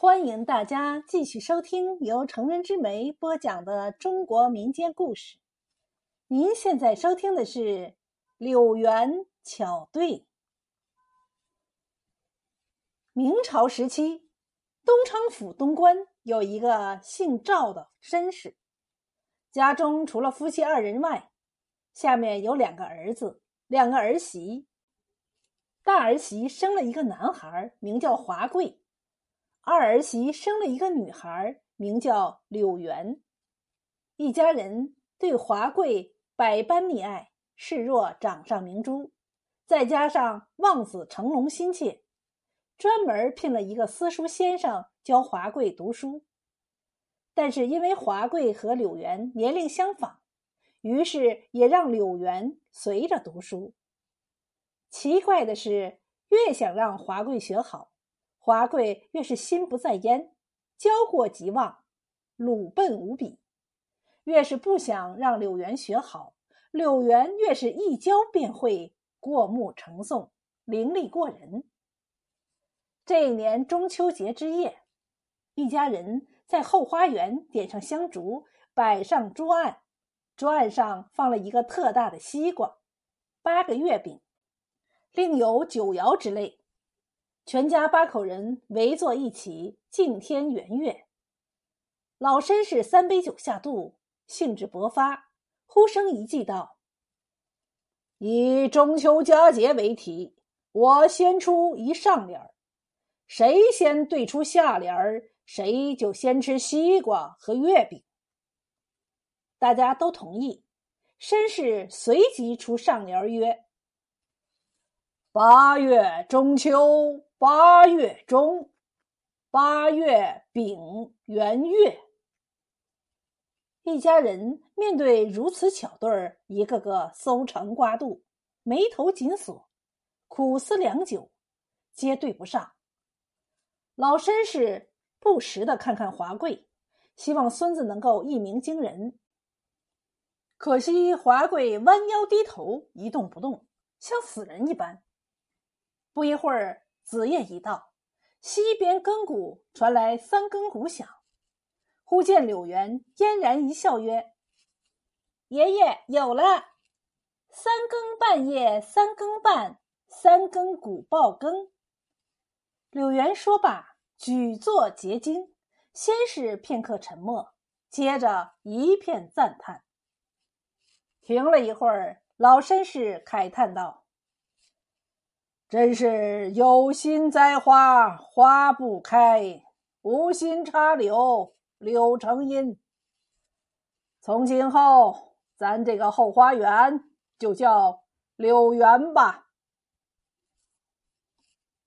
欢迎大家继续收听由成人之美播讲的中国民间故事。您现在收听的是《柳园巧对》。明朝时期，东昌府东关有一个姓赵的绅士，家中除了夫妻二人外，下面有两个儿子，两个儿媳。大儿媳生了一个男孩，名叫华贵。二儿媳生了一个女孩，名叫柳元。一家人对华贵百般溺爱，视若掌上明珠。再加上望子成龙心切，专门聘了一个私塾先生教华贵读书。但是因为华贵和柳元年龄相仿，于是也让柳元随着读书。奇怪的是，越想让华贵学好。华贵越是心不在焉，教过即忘，鲁笨无比；越是不想让柳元学好，柳元越是一教便会，过目成诵，伶俐过人。这一年中秋节之夜，一家人在后花园点上香烛，摆上桌案，桌案上放了一个特大的西瓜，八个月饼，另有酒肴之类。全家八口人围坐一起，敬天圆月。老绅士三杯酒下肚，兴致勃发，呼声一记道：“以中秋佳节为题，我先出一上联儿，谁先对出下联儿，谁就先吃西瓜和月饼。”大家都同意。绅士随即出上联曰：“八月中秋。”八月中，八月丙元月，一家人面对如此巧对儿，一个个搜肠刮肚，眉头紧锁，苦思良久，皆对不上。老绅士不时的看看华贵，希望孙子能够一鸣惊人。可惜华贵弯腰低头，一动不动，像死人一般。不一会儿。子夜已到，西边更鼓传来三更鼓响。忽见柳元嫣然一笑，曰：“爷爷有了！三更半夜三更半，三更鼓报更。”柳元说罢，举座结惊，先是片刻沉默，接着一片赞叹。停了一会儿，老绅士慨叹道。真是有心栽花花不开，无心插柳柳成荫。从今后，咱这个后花园就叫柳园吧。